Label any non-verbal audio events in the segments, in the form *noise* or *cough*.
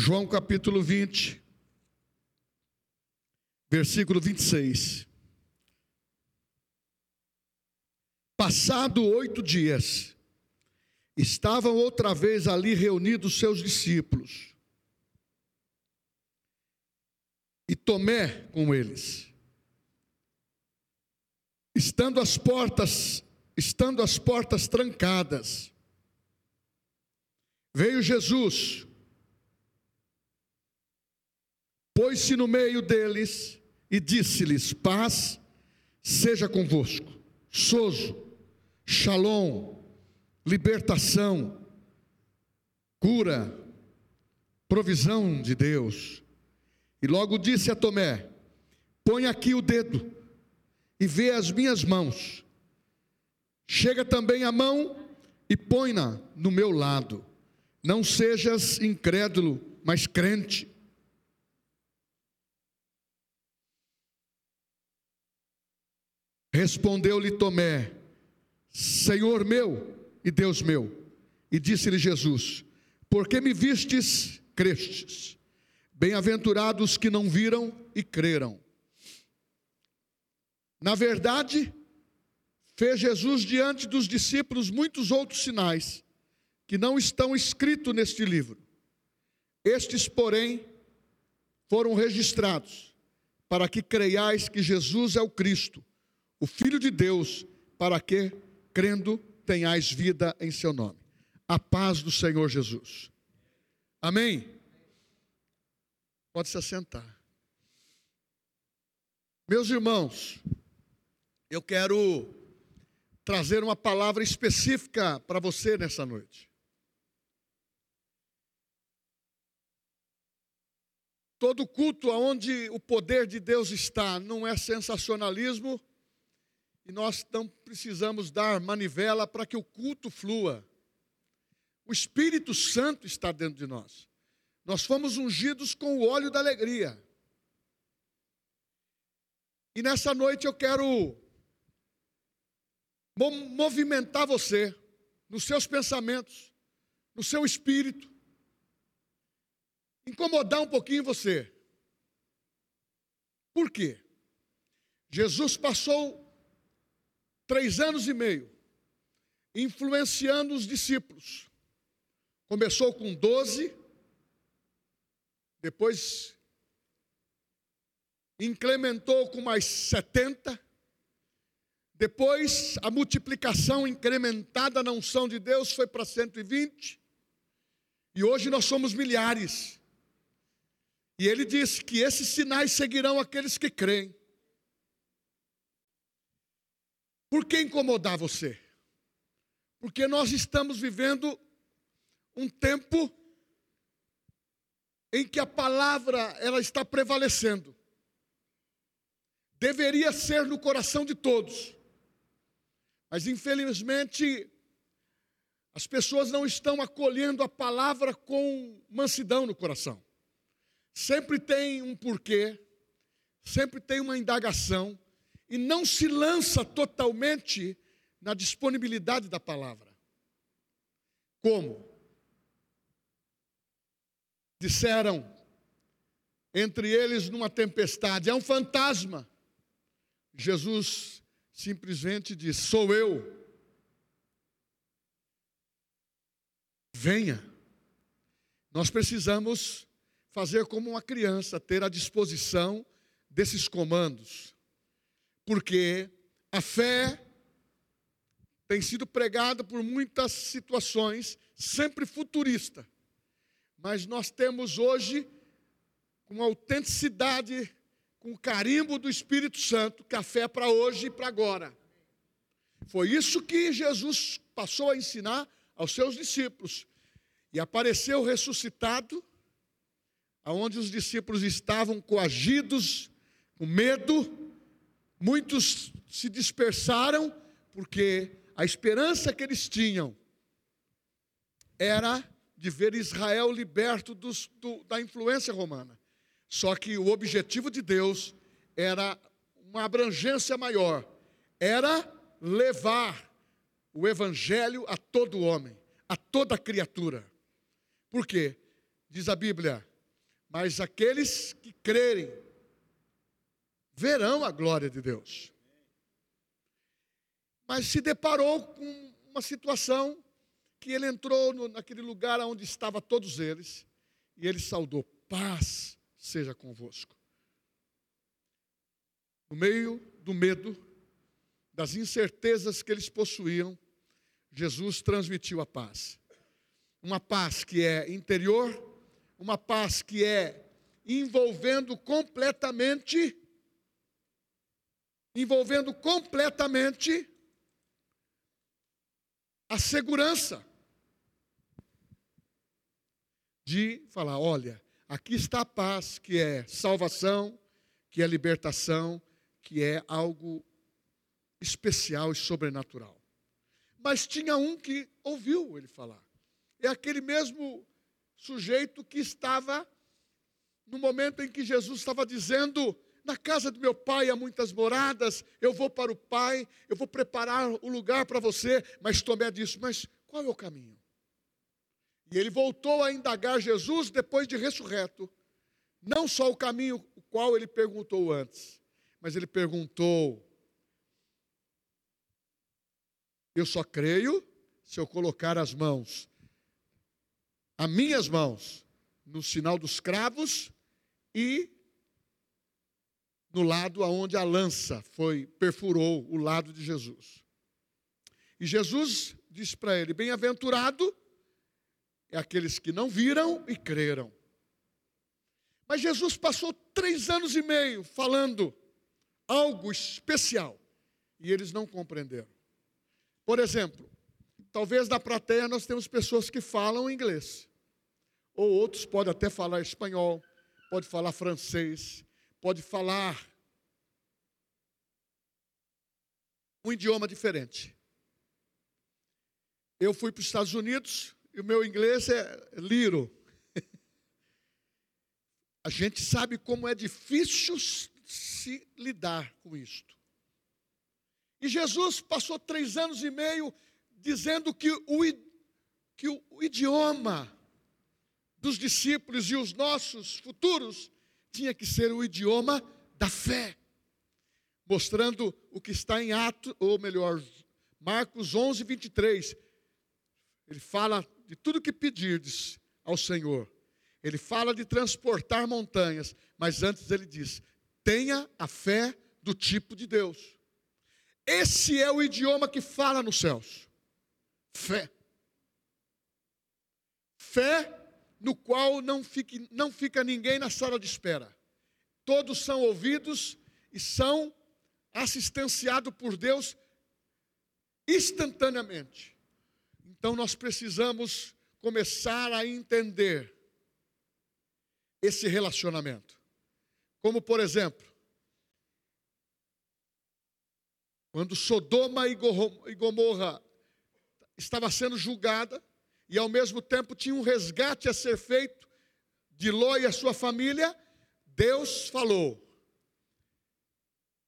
João capítulo 20, versículo 26. Passado oito dias, estavam outra vez ali reunidos seus discípulos. E Tomé com eles. Estando as portas, estando as portas trancadas, veio Jesus, pôs-se no meio deles e disse-lhes: Paz seja convosco. Sozo, shalom, libertação, cura, provisão de Deus. E logo disse a Tomé: Põe aqui o dedo e vê as minhas mãos. Chega também a mão e põe-na no meu lado. Não sejas incrédulo, mas crente. Respondeu-lhe Tomé: Senhor meu e Deus meu. E disse-lhe Jesus: Porque me vistes, crestes. Bem-aventurados que não viram e creram. Na verdade, fez Jesus diante dos discípulos muitos outros sinais que não estão escritos neste livro. Estes, porém, foram registrados para que creiais que Jesus é o Cristo, o Filho de Deus, para que, crendo, tenhais vida em seu nome. A paz do Senhor Jesus. Amém? Pode se assentar. Meus irmãos, eu quero trazer uma palavra específica para você nessa noite. Todo culto onde o poder de Deus está não é sensacionalismo, e nós não precisamos dar manivela para que o culto flua. O Espírito Santo está dentro de nós. Nós fomos ungidos com o óleo da alegria. E nessa noite eu quero movimentar você nos seus pensamentos, no seu espírito, incomodar um pouquinho você. Por quê? Jesus passou três anos e meio, influenciando os discípulos. Começou com doze, depois incrementou com mais setenta, depois a multiplicação incrementada na unção de Deus foi para 120, e hoje nós somos milhares. E ele diz que esses sinais seguirão aqueles que creem. Por que incomodar você? Porque nós estamos vivendo um tempo em que a palavra ela está prevalecendo. Deveria ser no coração de todos. Mas infelizmente as pessoas não estão acolhendo a palavra com mansidão no coração. Sempre tem um porquê, sempre tem uma indagação, e não se lança totalmente na disponibilidade da palavra. Como? Disseram entre eles numa tempestade: é um fantasma. Jesus simplesmente diz: sou eu. Venha. Nós precisamos fazer como uma criança, ter a disposição desses comandos porque a fé tem sido pregada por muitas situações, sempre futurista. Mas nós temos hoje, com autenticidade, com o carimbo do Espírito Santo, a fé é para hoje e para agora. Foi isso que Jesus passou a ensinar aos seus discípulos. E apareceu ressuscitado, aonde os discípulos estavam coagidos, com medo, Muitos se dispersaram porque a esperança que eles tinham era de ver Israel liberto dos, do, da influência romana. Só que o objetivo de Deus era uma abrangência maior, era levar o evangelho a todo homem, a toda criatura. Por quê? diz a Bíblia, mas aqueles que crerem verão a glória de Deus. Mas se deparou com uma situação que ele entrou no, naquele lugar onde estavam todos eles e ele saudou: paz seja convosco. No meio do medo, das incertezas que eles possuíam, Jesus transmitiu a paz. Uma paz que é interior, uma paz que é envolvendo completamente envolvendo completamente a segurança de falar: olha, aqui está a paz, que é salvação, que é libertação, que é algo especial e sobrenatural. Mas tinha um que ouviu ele falar. É aquele mesmo sujeito que estava no momento em que Jesus estava dizendo: Na casa do meu pai há muitas moradas, eu vou para o pai, eu vou preparar o lugar para você. Mas Tomé disse: Mas qual é o caminho? E ele voltou a indagar Jesus depois de ressurreto. Não só o caminho o qual ele perguntou antes, mas ele perguntou: Eu só creio se eu colocar as mãos, as minhas mãos, no sinal dos cravos e no lado aonde a lança foi perfurou o lado de Jesus. E Jesus disse para ele: Bem-aventurado é aqueles que não viram e creram. Mas Jesus passou três anos e meio falando algo especial e eles não compreenderam. Por exemplo, talvez na plateia nós temos pessoas que falam inglês, ou outros podem até falar espanhol, pode falar francês, pode falar um idioma diferente. Eu fui para os Estados Unidos, e o meu inglês é liro. *laughs* A gente sabe como é difícil se lidar com isto. E Jesus passou três anos e meio dizendo que o, que o idioma dos discípulos e os nossos futuros tinha que ser o idioma da fé, mostrando o que está em Atos, ou melhor, Marcos 11, 23. Ele fala de tudo que pedirdes ao Senhor. Ele fala de transportar montanhas, mas antes ele diz: tenha a fé do tipo de Deus. Esse é o idioma que fala nos céus. Fé. Fé no qual não, fique, não fica ninguém na sala de espera. Todos são ouvidos e são assistenciados por Deus instantaneamente. Então nós precisamos começar a entender esse relacionamento. Como, por exemplo, quando Sodoma e Gomorra estava sendo julgada e ao mesmo tempo tinha um resgate a ser feito de Ló e a sua família, Deus falou: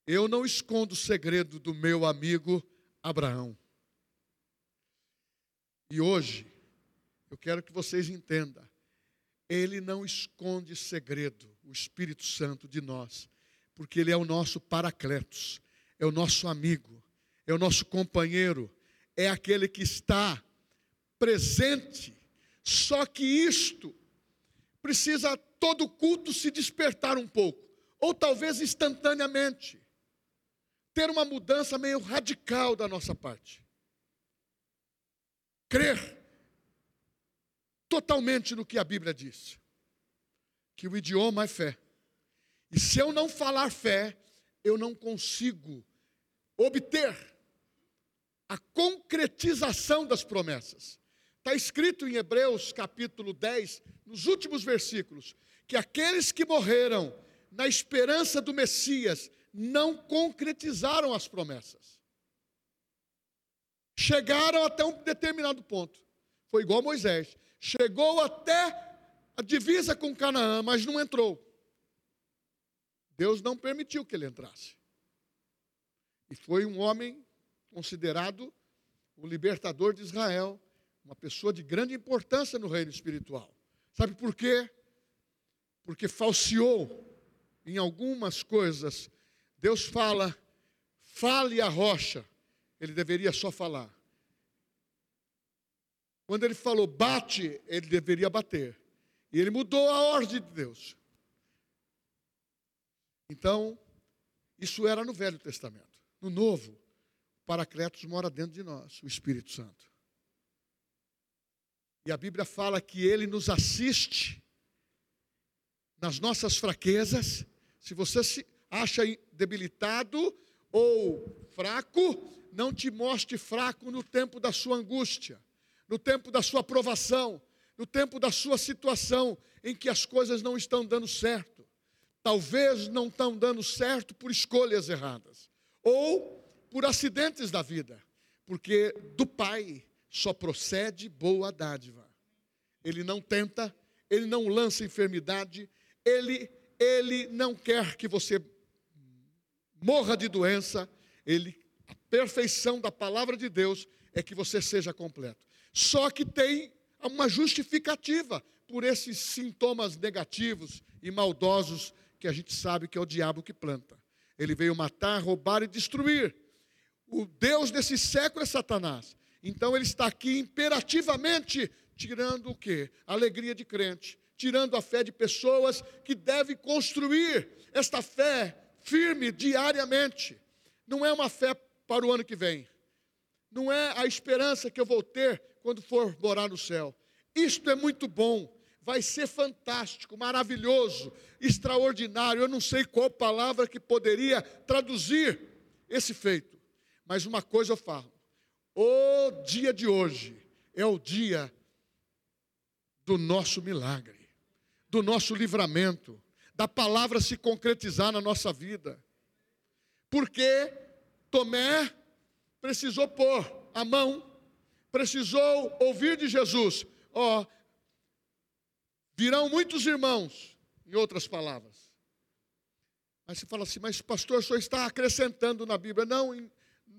Eu não escondo o segredo do meu amigo Abraão. E hoje, eu quero que vocês entendam, Ele não esconde segredo, o Espírito Santo de nós, porque Ele é o nosso paracletos, é o nosso amigo, é o nosso companheiro, é aquele que está presente. Só que isto precisa todo culto se despertar um pouco, ou talvez instantaneamente, ter uma mudança meio radical da nossa parte crer totalmente no que a Bíblia diz. Que o idioma é fé. E se eu não falar fé, eu não consigo obter a concretização das promessas. Está escrito em Hebreus capítulo 10, nos últimos versículos, que aqueles que morreram na esperança do Messias não concretizaram as promessas chegaram até um determinado ponto. Foi igual Moisés. Chegou até a divisa com Canaã, mas não entrou. Deus não permitiu que ele entrasse. E foi um homem considerado o libertador de Israel, uma pessoa de grande importância no reino espiritual. Sabe por quê? Porque falseou em algumas coisas. Deus fala, fale a rocha. Ele deveria só falar. Quando ele falou bate, ele deveria bater. E ele mudou a ordem de Deus. Então, isso era no Velho Testamento. No Novo, o Paracletos mora dentro de nós, o Espírito Santo. E a Bíblia fala que ele nos assiste nas nossas fraquezas. Se você se acha debilitado ou fraco, não te mostre fraco no tempo da sua angústia, no tempo da sua provação, no tempo da sua situação em que as coisas não estão dando certo. Talvez não estão dando certo por escolhas erradas ou por acidentes da vida, porque do Pai só procede boa dádiva. Ele não tenta, ele não lança enfermidade, ele, ele não quer que você morra de doença, ele, a perfeição da palavra de Deus é que você seja completo. Só que tem uma justificativa por esses sintomas negativos e maldosos que a gente sabe que é o diabo que planta. Ele veio matar, roubar e destruir. O Deus desse século é Satanás. Então ele está aqui imperativamente tirando o quê? A alegria de crente, tirando a fé de pessoas que devem construir esta fé firme diariamente. Não é uma fé para o ano que vem. Não é a esperança que eu vou ter quando for morar no céu. Isto é muito bom, vai ser fantástico, maravilhoso, extraordinário. Eu não sei qual palavra que poderia traduzir esse feito, mas uma coisa eu falo: o dia de hoje é o dia do nosso milagre, do nosso livramento, da palavra se concretizar na nossa vida. Porque Tomé precisou pôr a mão, precisou ouvir de Jesus: ó, oh, virão muitos irmãos, em outras palavras. Aí você fala assim, mas pastor, o senhor está acrescentando na Bíblia. Não,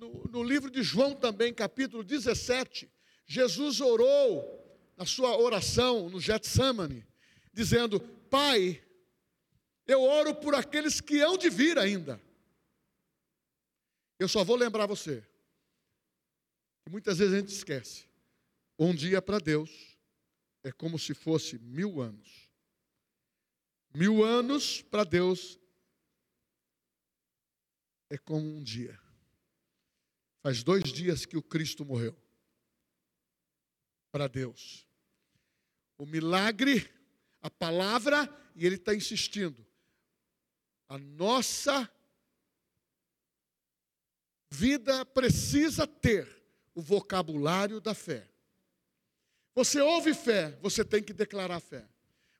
no, no livro de João também, capítulo 17, Jesus orou na sua oração no Getsemane, dizendo: Pai, eu oro por aqueles que hão de vir ainda. Eu só vou lembrar você. Muitas vezes a gente esquece. Um dia para Deus é como se fosse mil anos. Mil anos para Deus é como um dia. Faz dois dias que o Cristo morreu. Para Deus. O milagre, a palavra, e ele está insistindo. A nossa vida precisa ter o vocabulário da fé. Você ouve fé, você tem que declarar fé.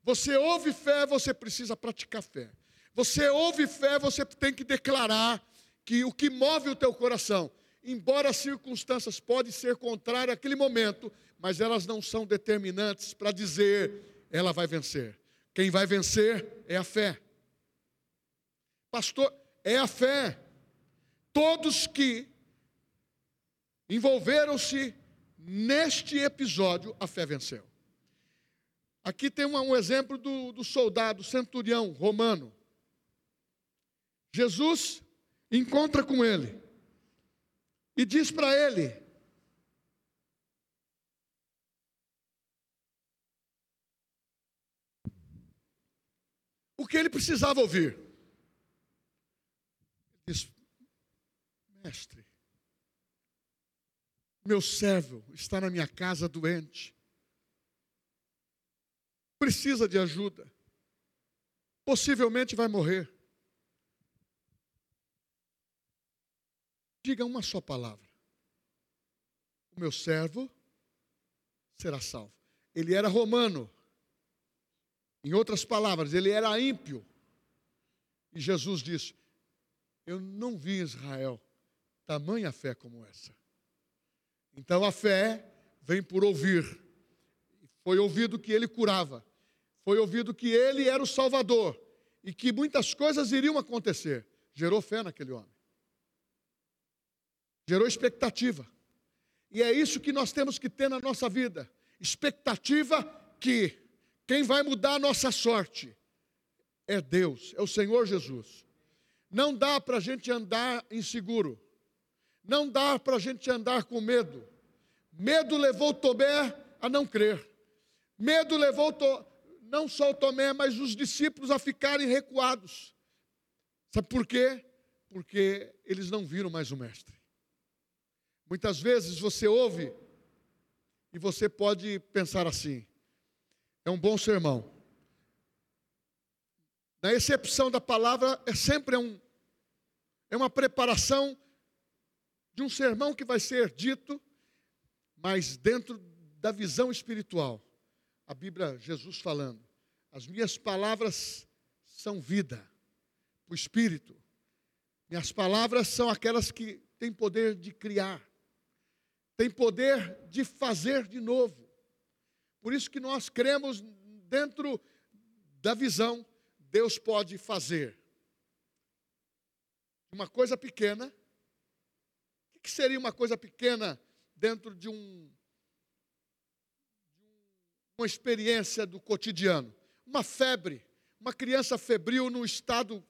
Você ouve fé, você precisa praticar fé. Você ouve fé, você tem que declarar que o que move o teu coração, embora as circunstâncias podem ser contrárias àquele momento, mas elas não são determinantes para dizer ela vai vencer. Quem vai vencer é a fé. Pastor, é a fé. Todos que envolveram-se neste episódio, a fé venceu. Aqui tem um, exemplo do, do soldado, centurião romano. Jesus encontra com ele e diz para ele: o que ele precisava ouvir. Diz: Mestre, meu servo está na minha casa doente precisa de ajuda, possivelmente vai morrer. Diga uma só palavra: o meu servo será salvo. Ele era romano. Em outras palavras, ele era ímpio. E Jesus disse: Eu não vi em Israel tamanha fé como essa. Então a fé vem por ouvir. Foi ouvido que ele curava foi ouvido que ele era o Salvador e que muitas coisas iriam acontecer. Gerou fé naquele homem. Gerou expectativa. E é isso que nós temos que ter na nossa vida: expectativa que Quem vai mudar a nossa sorte é Deus, é o Senhor Jesus. Não dá para a gente andar inseguro. Não dá para a gente andar com medo. Medo levou Tomé a não crer. Medo levou não só o Tomé, mas os discípulos a ficarem recuados. Sabe por quê? Porque eles não viram mais o Mestre. Muitas vezes você ouve e você pode pensar assim: é um bom sermão. Na excepção da palavra, é sempre um, é uma preparação de um sermão que vai ser dito, mas dentro da visão espiritual. A Bíblia, Jesus falando: as minhas palavras são vida, o Espírito. Minhas palavras são aquelas que têm poder de criar, têm poder de fazer de novo. Por isso que nós cremos dentro da visão, Deus pode fazer uma coisa pequena. O que seria uma coisa pequena dentro de um uma experiência do cotidiano? Uma febre, uma criança febril num estado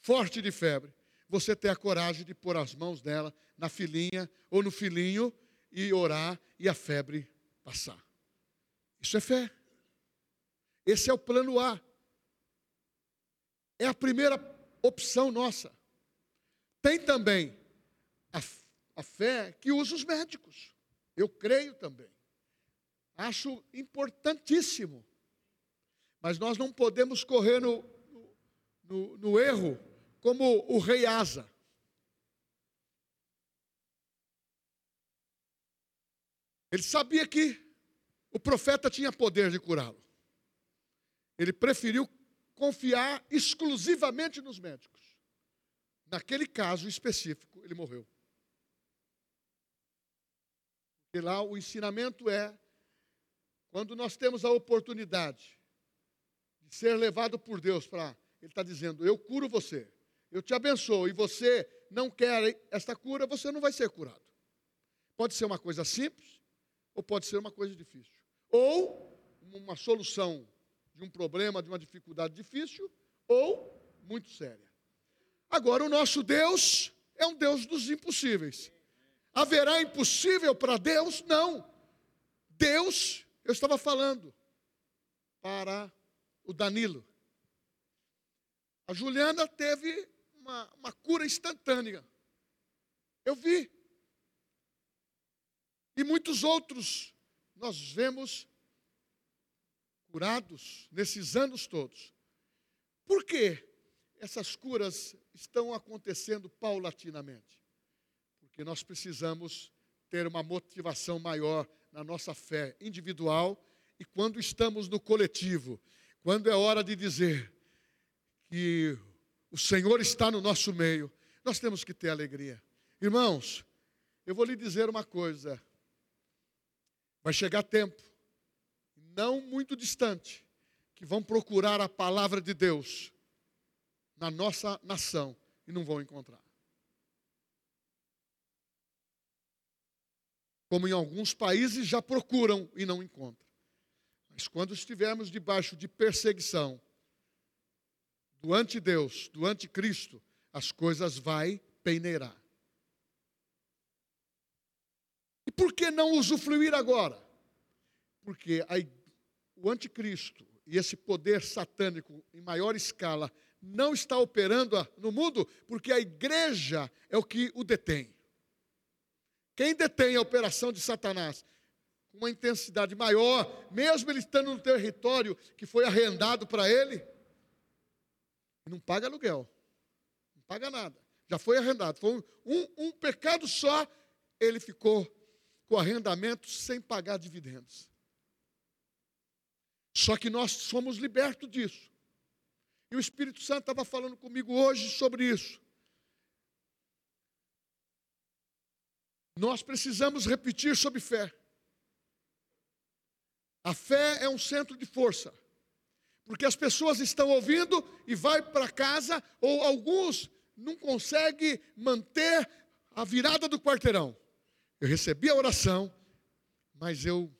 forte de febre. Você ter a coragem de pôr as mãos dela na filhinha ou no filhinho e orar e a febre passar. Isso é fé. Esse é o plano A. É a primeira opção nossa. Tem também a, a fé que usa os médicos. Eu creio também. Acho importantíssimo. Mas nós não podemos correr no, no, no erro como o rei Asa. Ele sabia que o profeta tinha poder de curá-lo. Ele preferiu confiar exclusivamente nos médicos. Naquele caso específico, ele morreu. Porque lá o ensinamento é quando nós temos a oportunidade de ser levado por Deus para. Ele está dizendo: Eu curo você, eu te abençoo, e você não quer esta cura, você não vai ser curado. Pode ser uma coisa simples, ou pode ser uma coisa difícil ou uma solução de um problema, de uma dificuldade difícil, ou muito séria. Agora, o nosso Deus é um Deus dos impossíveis. Haverá impossível para Deus? Não. Deus, eu estava falando para o Danilo. A Juliana teve uma, uma cura instantânea. Eu vi. E muitos outros nós vemos curados nesses anos todos. Por que essas curas estão acontecendo paulatinamente? Porque nós precisamos ter uma motivação maior na nossa fé individual e quando estamos no coletivo, quando é hora de dizer que o Senhor está no nosso meio, nós temos que ter alegria. Irmãos, eu vou lhe dizer uma coisa: Vai chegar tempo, não muito distante, que vão procurar a palavra de Deus na nossa nação e não vão encontrar. Como em alguns países já procuram e não encontram. Mas quando estivermos debaixo de perseguição do antideus, do anticristo, as coisas vai peneirar. E por que não usufruir agora? Porque a, o anticristo e esse poder satânico em maior escala não está operando no mundo porque a igreja é o que o detém. Quem detém a operação de Satanás? Com uma intensidade maior, mesmo ele estando no território que foi arrendado para ele, não paga aluguel, não paga nada, já foi arrendado. Foi um, um pecado só, ele ficou com arrendamento sem pagar dividendos. Só que nós somos libertos disso. E o Espírito Santo estava falando comigo hoje sobre isso. Nós precisamos repetir sobre fé. A fé é um centro de força. Porque as pessoas estão ouvindo e vai para casa, ou alguns não conseguem manter a virada do quarteirão. Eu recebi a oração, mas eu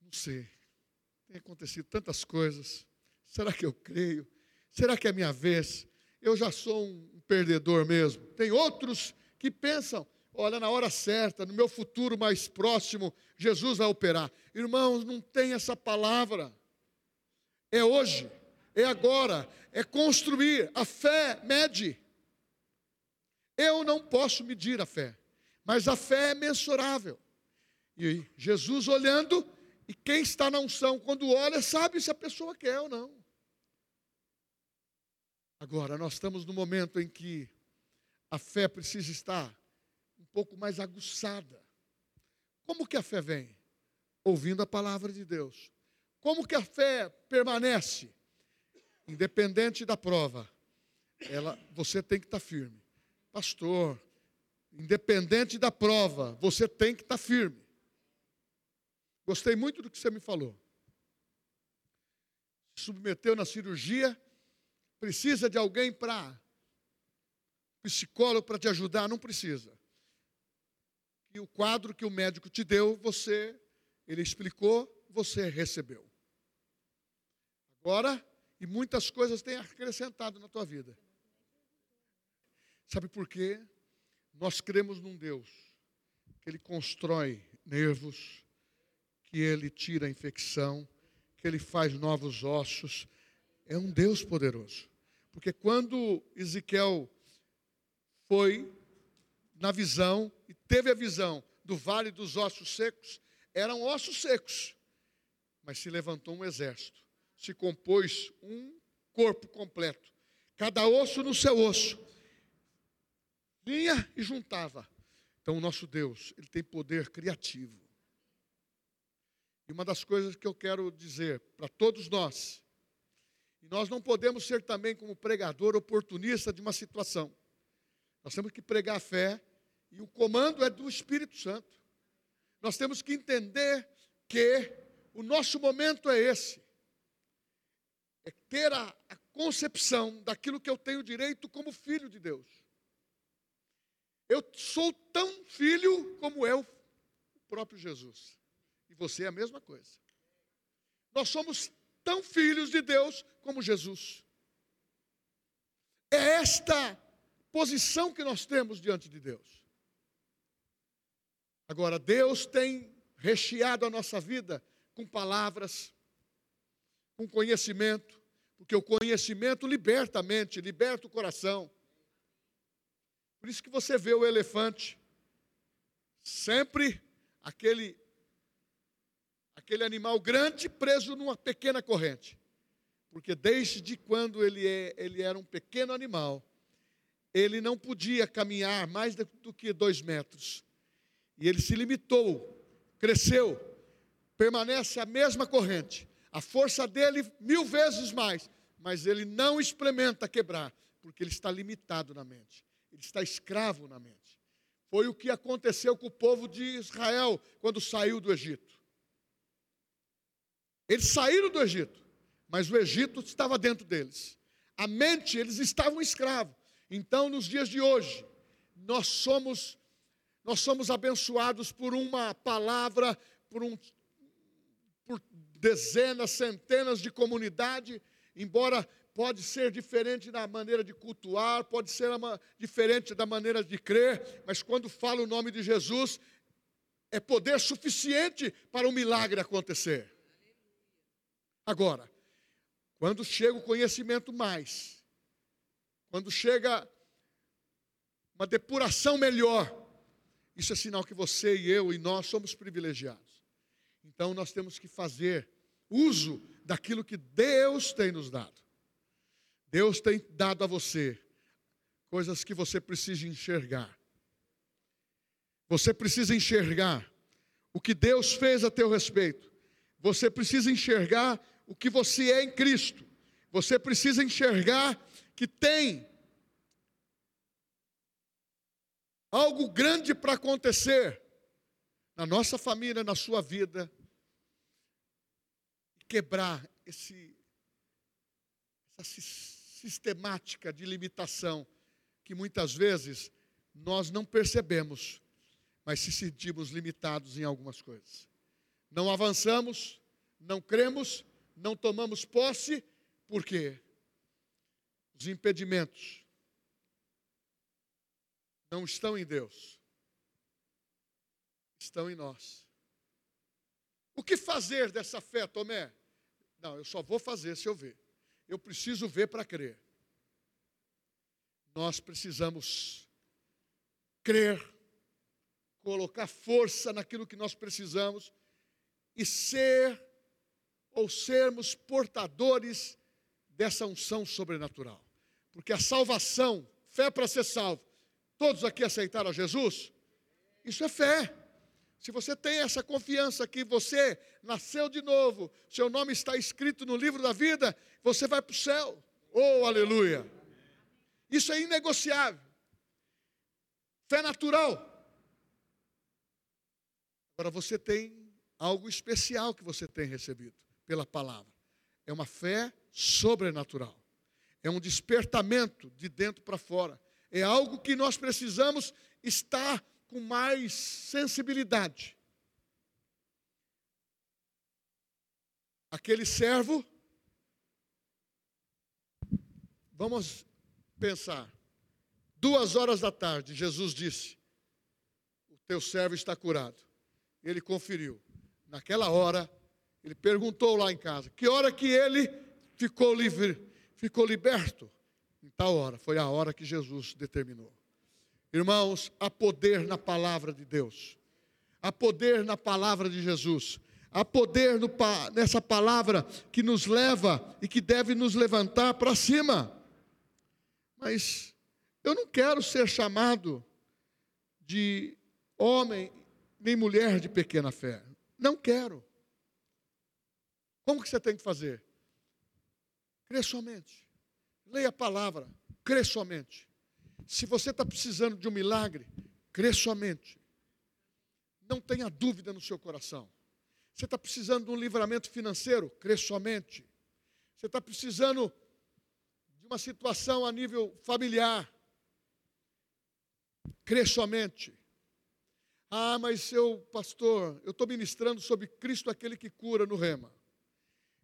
não sei. tem acontecido tantas coisas. Será que eu creio? Será que é minha vez? Eu já sou um perdedor mesmo. Tem outros que pensam, olha, na hora certa, no meu futuro mais próximo, Jesus vai operar. Irmãos, não tem essa palavra. É hoje, é agora, é construir. A fé mede. Eu não posso medir a fé, mas a fé é mensurável. E Jesus olhando, e quem está na unção, quando olha, sabe se a pessoa quer ou não. Agora, nós estamos no momento em que a fé precisa estar um pouco mais aguçada. Como que a fé vem? Ouvindo a palavra de Deus. Como que a fé permanece? Independente da prova, ela, você tem que estar firme. Pastor, independente da prova, você tem que estar firme. Gostei muito do que você me falou. Submeteu na cirurgia, precisa de alguém para psicólogo para te ajudar, não precisa. E o quadro que o médico te deu, você, ele explicou, você recebeu. Agora, e muitas coisas têm acrescentado na tua vida. Sabe por quê? Nós cremos num Deus que ele constrói nervos, que ele tira a infecção, que ele faz novos ossos. É um Deus poderoso. Porque quando Ezequiel foi na visão e teve a visão do vale dos ossos secos, eram ossos secos, mas se levantou um exército, se compôs um corpo completo, cada osso no seu osso, vinha e juntava. Então, o nosso Deus, ele tem poder criativo. E uma das coisas que eu quero dizer para todos nós, e nós não podemos ser também como pregador oportunista de uma situação. Nós temos que pregar a fé e o comando é do Espírito Santo. Nós temos que entender que o nosso momento é esse. É ter a, a concepção daquilo que eu tenho direito como filho de Deus. Eu sou tão filho como é o próprio Jesus. E você é a mesma coisa. Nós somos tão filhos de Deus como Jesus. É esta posição que nós temos diante de Deus. Agora, Deus tem recheado a nossa vida com palavras, com conhecimento, porque o conhecimento liberta a mente, liberta o coração. Por isso que você vê o elefante sempre aquele aquele animal grande preso numa pequena corrente. Porque desde quando ele, é, ele era um pequeno animal, ele não podia caminhar mais do que dois metros. E ele se limitou, cresceu, permanece a mesma corrente. A força dele mil vezes mais, mas ele não experimenta quebrar, porque ele está limitado na mente. Ele está escravo na mente. Foi o que aconteceu com o povo de Israel quando saiu do Egito. Eles saíram do Egito, mas o Egito estava dentro deles. A mente, eles estavam escravos. Então, nos dias de hoje, nós somos nós somos abençoados por uma palavra, por um por dezenas, centenas de comunidade, embora pode ser diferente da maneira de cultuar, pode ser diferente da maneira de crer, mas quando fala o nome de Jesus, é poder suficiente para o um milagre acontecer. Agora, quando chega o conhecimento mais, quando chega uma depuração melhor, isso é sinal que você e eu e nós somos privilegiados. Então nós temos que fazer uso daquilo que Deus tem nos dado. Deus tem dado a você coisas que você precisa enxergar. Você precisa enxergar o que Deus fez a teu respeito. Você precisa enxergar o que você é em Cristo. Você precisa enxergar que tem algo grande para acontecer na nossa família, na sua vida, quebrar esse, essa sistemática de limitação que muitas vezes nós não percebemos, mas se sentimos limitados em algumas coisas. Não avançamos, Não cremos, não tomamos posse, por quê? Os impedimentos não estão em Deus, estão em nós. O que fazer dessa fé, Tomé? Não, eu só vou fazer se eu ver. Eu preciso ver para crer. Nós precisamos crer, colocar força naquilo que nós precisamos e ser ou sermos portadores dessa unção sobrenatural. Porque a salvação, fé para ser salvo, todos aqui aceitaram a Jesus? Isso é fé. Se você tem essa confiança que você nasceu de novo, seu nome está escrito no livro da vida, você vai para o céu. Oh, aleluia! Isso é inegociável. Fé natural. Agora você tem algo especial que você tem recebido pela palavra. É uma fé sobrenatural é um despertamento de dentro para fora. É algo que nós precisamos estar com mais sensibilidade. Aquele servo, vamos pensar, duas horas da tarde, Jesus disse: O teu servo está curado. Ele conferiu. Naquela hora, ele perguntou lá em casa: Que hora que ele ficou livre? ficou liberto em tal hora. Foi a hora que Jesus determinou. Irmãos, há poder na palavra de Deus, há poder na palavra de Jesus, há poder no, nessa palavra que nos leva e que deve nos levantar para cima. Mas eu não quero ser chamado de homem nem mulher de pequena fé. Não quero. Como que você tem que fazer? Crê somente. Leia a palavra. Crê somente. Se você está precisando de um milagre, crê somente. Não tenha dúvida no seu coração. Você está precisando de um livramento financeiro? Crê somente. Você está precisando de uma situação a nível familiar? Crê somente. Ah, mas eu, pastor, eu estou ministrando sobre Cristo, aquele que cura no rema.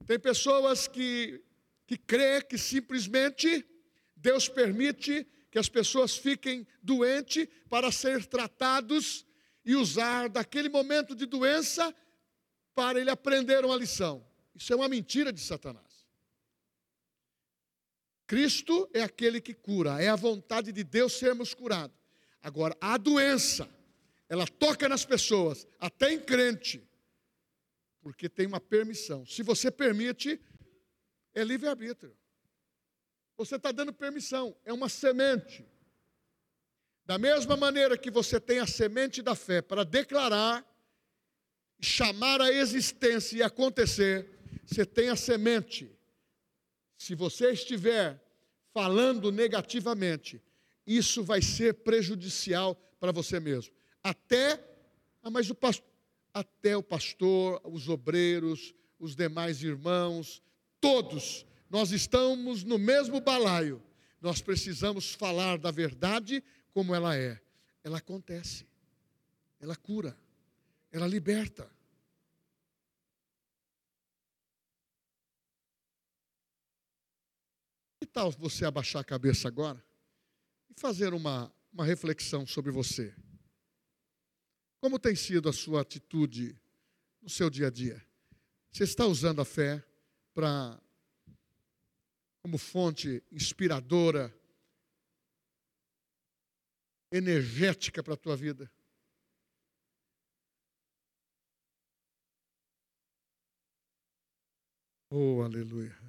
Tem pessoas que que crê que simplesmente Deus permite que as pessoas fiquem doentes para ser tratados e usar daquele momento de doença para ele aprender uma lição. Isso é uma mentira de Satanás. Cristo é aquele que cura, é a vontade de Deus sermos curados. Agora, a doença, ela toca nas pessoas, até em crente, porque tem uma permissão. Se você permite, é livre-arbítrio. Você está dando permissão, é uma semente. Da mesma maneira que você tem a semente da fé para declarar, chamar a existência e acontecer, você tem a semente. Se você estiver falando negativamente, isso vai ser prejudicial para você mesmo. Até, ah, mas o pastor, até o pastor, os obreiros, os demais irmãos, todos, nós estamos no mesmo balaio. Nós precisamos falar da verdade como ela é. Ela acontece, ela cura, ela liberta. Que tal você abaixar a cabeça agora e fazer uma, uma reflexão sobre você? Como tem sido a sua atitude no seu dia a dia? Você está usando a fé? para como fonte inspiradora, energética para a tua vida. Oh, aleluia.